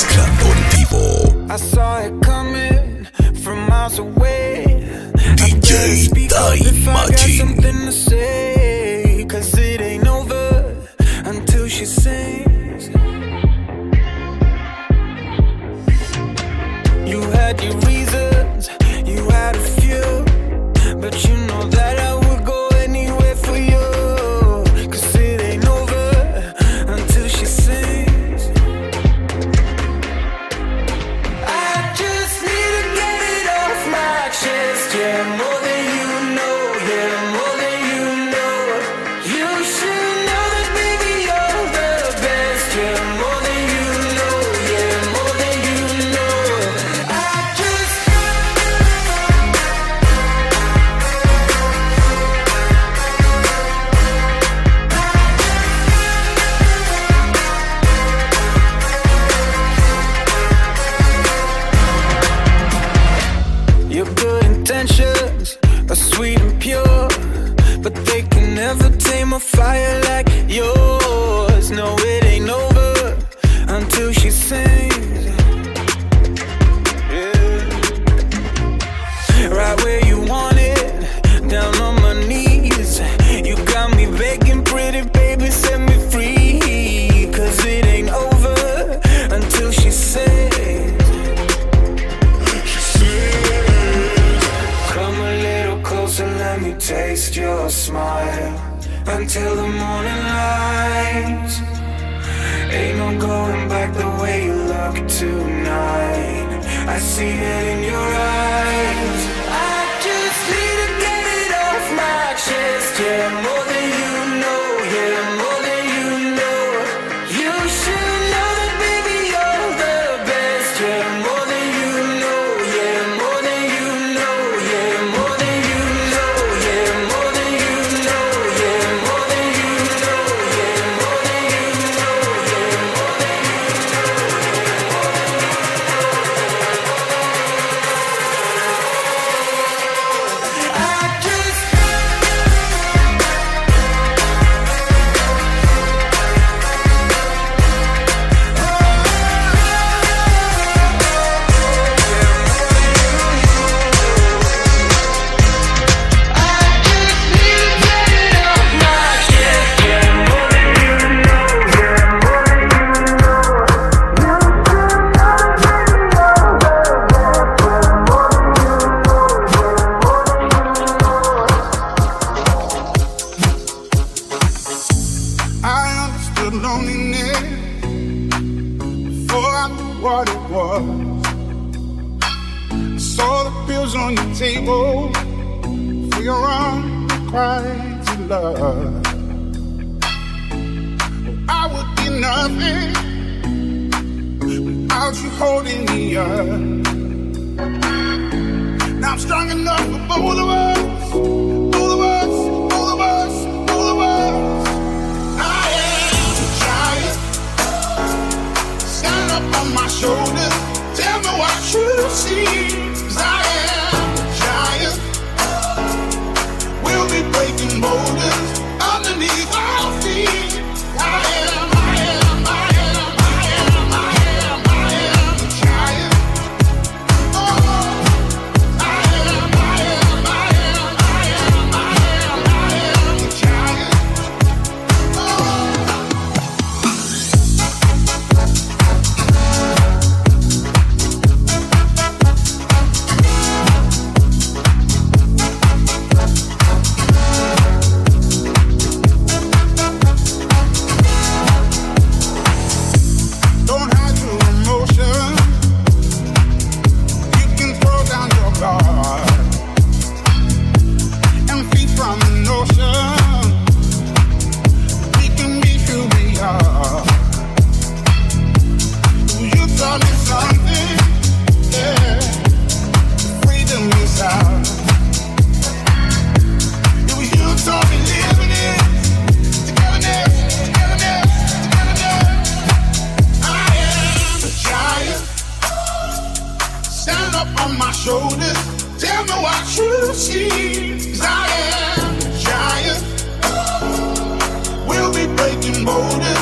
mezclando en vivo. I saw it coming from miles away. DJ Time Machine. night. Ain't no going back the way you look tonight. I see it in your eyes. shoulders. Tell me what you see. Cause I am a giant. We'll be breaking borders.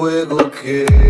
Fuego que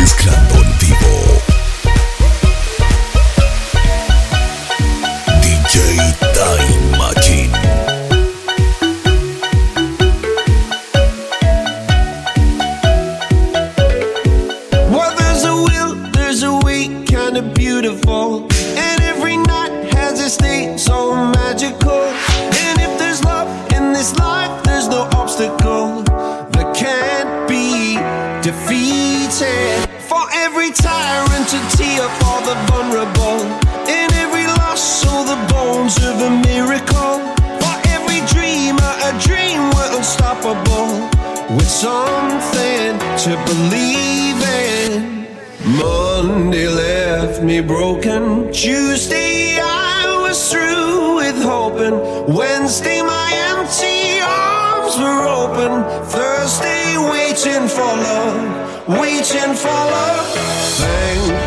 Alles klar.